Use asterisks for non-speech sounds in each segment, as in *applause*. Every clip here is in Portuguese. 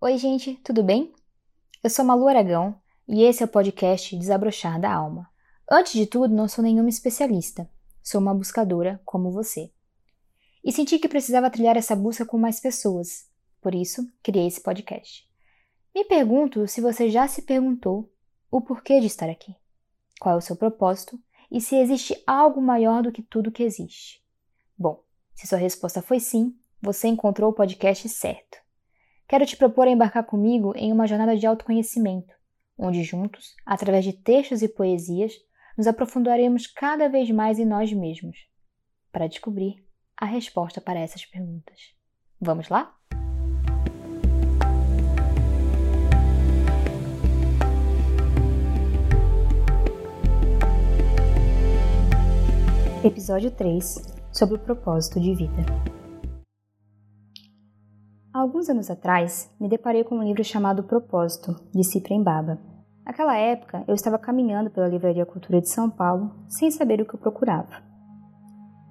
Oi, gente, tudo bem? Eu sou Malu Aragão e esse é o podcast Desabrochar da Alma. Antes de tudo, não sou nenhuma especialista, sou uma buscadora como você. E senti que precisava trilhar essa busca com mais pessoas, por isso criei esse podcast. Me pergunto se você já se perguntou o porquê de estar aqui, qual é o seu propósito e se existe algo maior do que tudo que existe. Bom, se sua resposta foi sim, você encontrou o podcast certo. Quero te propor a embarcar comigo em uma jornada de autoconhecimento, onde juntos, através de textos e poesias, nos aprofundaremos cada vez mais em nós mesmos, para descobrir a resposta para essas perguntas. Vamos lá? Episódio 3 Sobre o propósito de vida. Alguns anos atrás, me deparei com um livro chamado Propósito, de Cyprien Baba. Naquela época, eu estava caminhando pela Livraria Cultura de São Paulo sem saber o que eu procurava.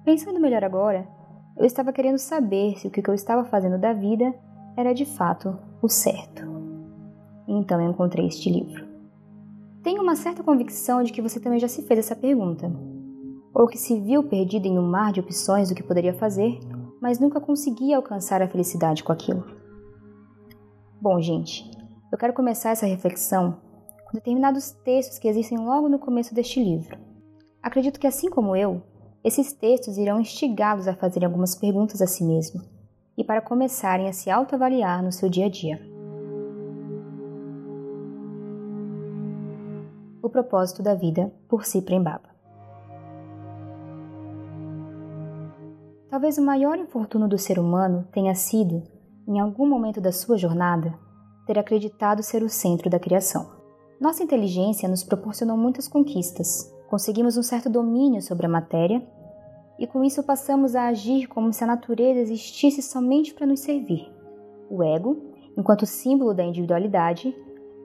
Pensando melhor agora, eu estava querendo saber se o que eu estava fazendo da vida era de fato o certo. Então eu encontrei este livro. Tenho uma certa convicção de que você também já se fez essa pergunta, ou que se viu perdido em um mar de opções do que poderia fazer mas nunca consegui alcançar a felicidade com aquilo. Bom, gente, eu quero começar essa reflexão com determinados textos que existem logo no começo deste livro. Acredito que, assim como eu, esses textos irão instigá-los a fazerem algumas perguntas a si mesmo e para começarem a se autoavaliar no seu dia a dia. O propósito da vida por Cyprien Baba. Talvez o maior infortúnio do ser humano tenha sido, em algum momento da sua jornada, ter acreditado ser o centro da criação. Nossa inteligência nos proporcionou muitas conquistas, conseguimos um certo domínio sobre a matéria e com isso passamos a agir como se a natureza existisse somente para nos servir. O ego, enquanto símbolo da individualidade,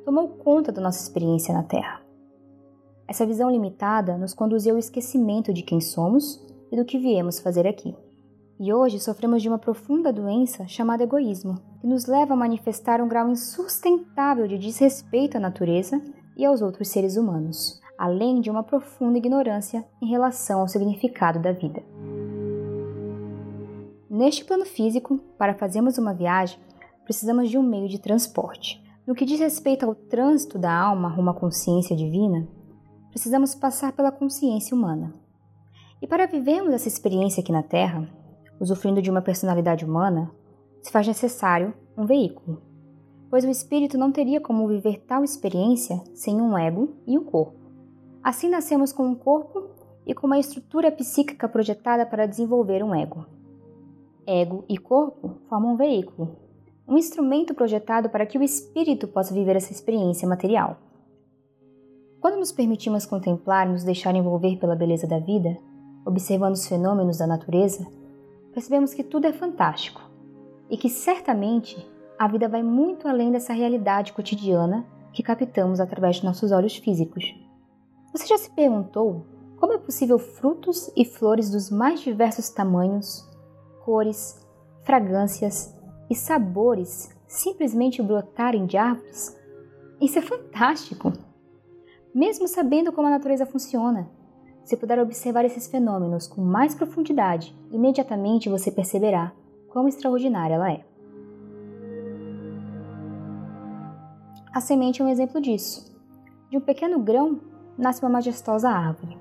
tomou conta da nossa experiência na Terra. Essa visão limitada nos conduziu ao esquecimento de quem somos e do que viemos fazer aqui. E hoje sofremos de uma profunda doença chamada egoísmo, que nos leva a manifestar um grau insustentável de desrespeito à natureza e aos outros seres humanos, além de uma profunda ignorância em relação ao significado da vida. Neste plano físico, para fazermos uma viagem, precisamos de um meio de transporte. No que diz respeito ao trânsito da alma rumo à consciência divina, precisamos passar pela consciência humana. E para vivermos essa experiência aqui na Terra, usufruindo de uma personalidade humana, se faz necessário um veículo, pois o espírito não teria como viver tal experiência sem um ego e um corpo. Assim nascemos com um corpo e com uma estrutura psíquica projetada para desenvolver um ego. Ego e corpo formam um veículo, um instrumento projetado para que o espírito possa viver essa experiência material. Quando nos permitimos contemplar e nos deixar envolver pela beleza da vida, observando os fenômenos da natureza, percebemos que tudo é fantástico e que certamente a vida vai muito além dessa realidade cotidiana que captamos através de nossos olhos físicos. Você já se perguntou como é possível frutos e flores dos mais diversos tamanhos, cores, fragrâncias e sabores simplesmente brotarem de árvores? Isso é fantástico! Mesmo sabendo como a natureza funciona, se puder observar esses fenômenos com mais profundidade, imediatamente você perceberá quão extraordinária ela é. A semente é um exemplo disso. De um pequeno grão nasce uma majestosa árvore.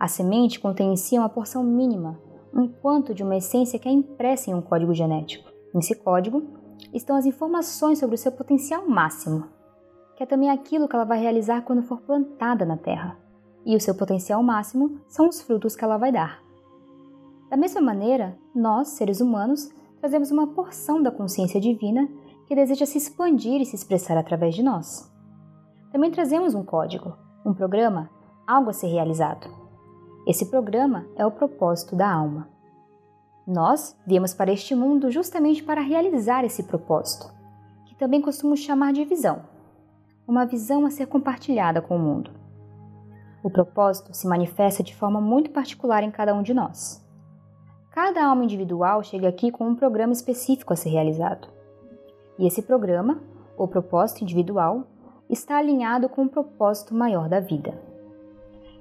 A semente contém em si uma porção mínima, um quanto de uma essência que é impressa em um código genético. Nesse código estão as informações sobre o seu potencial máximo, que é também aquilo que ela vai realizar quando for plantada na terra e o seu potencial máximo são os frutos que ela vai dar. Da mesma maneira, nós, seres humanos, trazemos uma porção da consciência divina que deseja se expandir e se expressar através de nós. Também trazemos um código, um programa, algo a ser realizado. Esse programa é o propósito da alma. Nós viemos para este mundo justamente para realizar esse propósito, que também costumo chamar de visão, uma visão a ser compartilhada com o mundo. O propósito se manifesta de forma muito particular em cada um de nós. Cada alma individual chega aqui com um programa específico a ser realizado. E esse programa, ou propósito individual, está alinhado com o propósito maior da vida.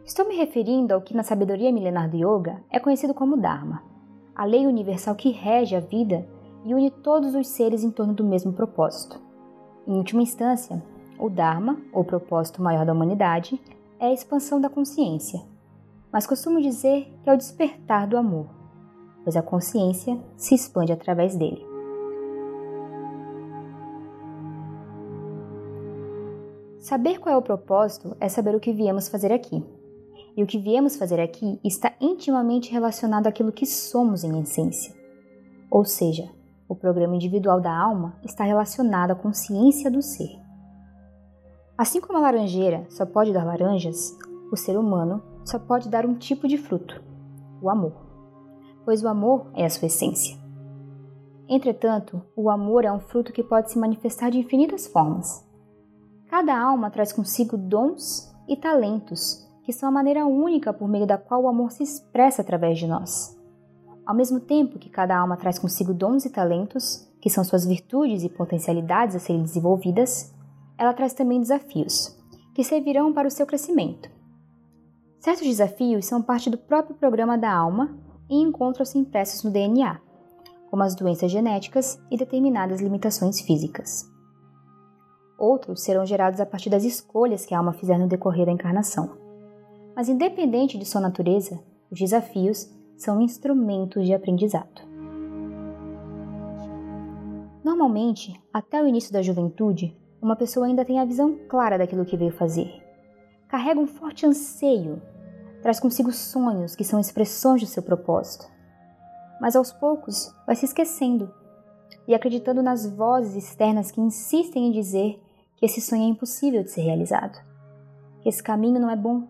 Estou me referindo ao que na sabedoria milenar do Yoga é conhecido como Dharma, a lei universal que rege a vida e une todos os seres em torno do mesmo propósito. Em última instância, o Dharma, ou propósito maior da humanidade, é a expansão da consciência, mas costumo dizer que é o despertar do amor, pois a consciência se expande através dele. Saber qual é o propósito é saber o que viemos fazer aqui. E o que viemos fazer aqui está intimamente relacionado àquilo que somos em essência. Ou seja, o programa individual da alma está relacionado à consciência do ser. Assim como a laranjeira só pode dar laranjas, o ser humano só pode dar um tipo de fruto, o amor. Pois o amor é a sua essência. Entretanto, o amor é um fruto que pode se manifestar de infinitas formas. Cada alma traz consigo dons e talentos que são a maneira única por meio da qual o amor se expressa através de nós. Ao mesmo tempo que cada alma traz consigo dons e talentos, que são suas virtudes e potencialidades a serem desenvolvidas, ela traz também desafios, que servirão para o seu crescimento. Certos desafios são parte do próprio programa da alma e encontram-se impressos no DNA, como as doenças genéticas e determinadas limitações físicas. Outros serão gerados a partir das escolhas que a alma fizer no decorrer da encarnação. Mas, independente de sua natureza, os desafios são instrumentos de aprendizado. Normalmente, até o início da juventude, uma pessoa ainda tem a visão clara daquilo que veio fazer. Carrega um forte anseio, traz consigo sonhos que são expressões do seu propósito. Mas aos poucos vai se esquecendo e acreditando nas vozes externas que insistem em dizer que esse sonho é impossível de ser realizado, que esse caminho não é bom,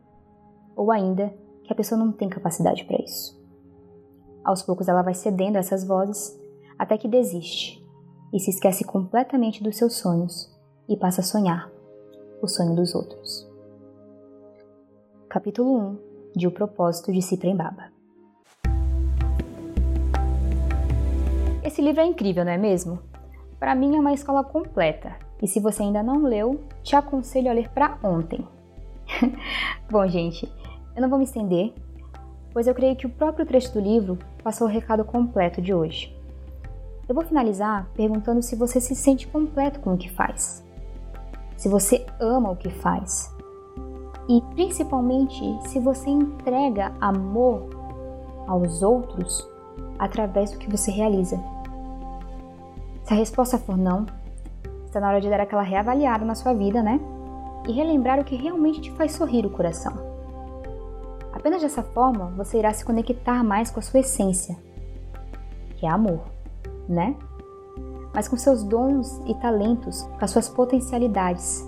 ou ainda que a pessoa não tem capacidade para isso. Aos poucos ela vai cedendo a essas vozes até que desiste e se esquece completamente dos seus sonhos e passa a sonhar o sonho dos outros. Capítulo 1 de O Propósito de Ciprem Baba Esse livro é incrível, não é mesmo? Para mim é uma escola completa, e se você ainda não leu, te aconselho a ler para ontem. *laughs* Bom, gente, eu não vou me estender, pois eu creio que o próprio trecho do livro passou o recado completo de hoje. Eu vou finalizar perguntando se você se sente completo com o que faz, se você ama o que faz e principalmente se você entrega amor aos outros através do que você realiza. Se a resposta for não, está na hora de dar aquela reavaliada na sua vida, né? E relembrar o que realmente te faz sorrir o coração. Apenas dessa forma você irá se conectar mais com a sua essência, que é amor, né? Mas com seus dons e talentos, com as suas potencialidades,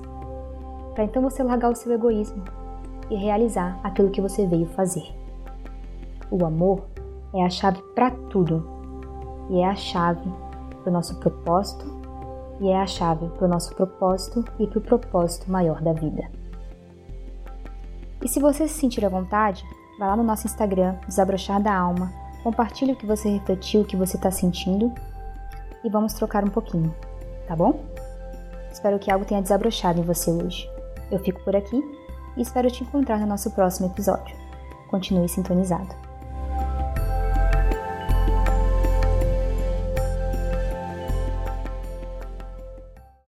para então você largar o seu egoísmo e realizar aquilo que você veio fazer. O amor é a chave para tudo e é a chave para o nosso propósito e é a chave para o nosso propósito e para o propósito maior da vida. E se você se sentir à vontade, vá lá no nosso Instagram, Desabrochar da Alma, compartilhe o que você refletiu, o que você está sentindo e vamos trocar um pouquinho, tá bom? Espero que algo tenha desabrochado em você hoje. Eu fico por aqui e espero te encontrar no nosso próximo episódio. Continue sintonizado.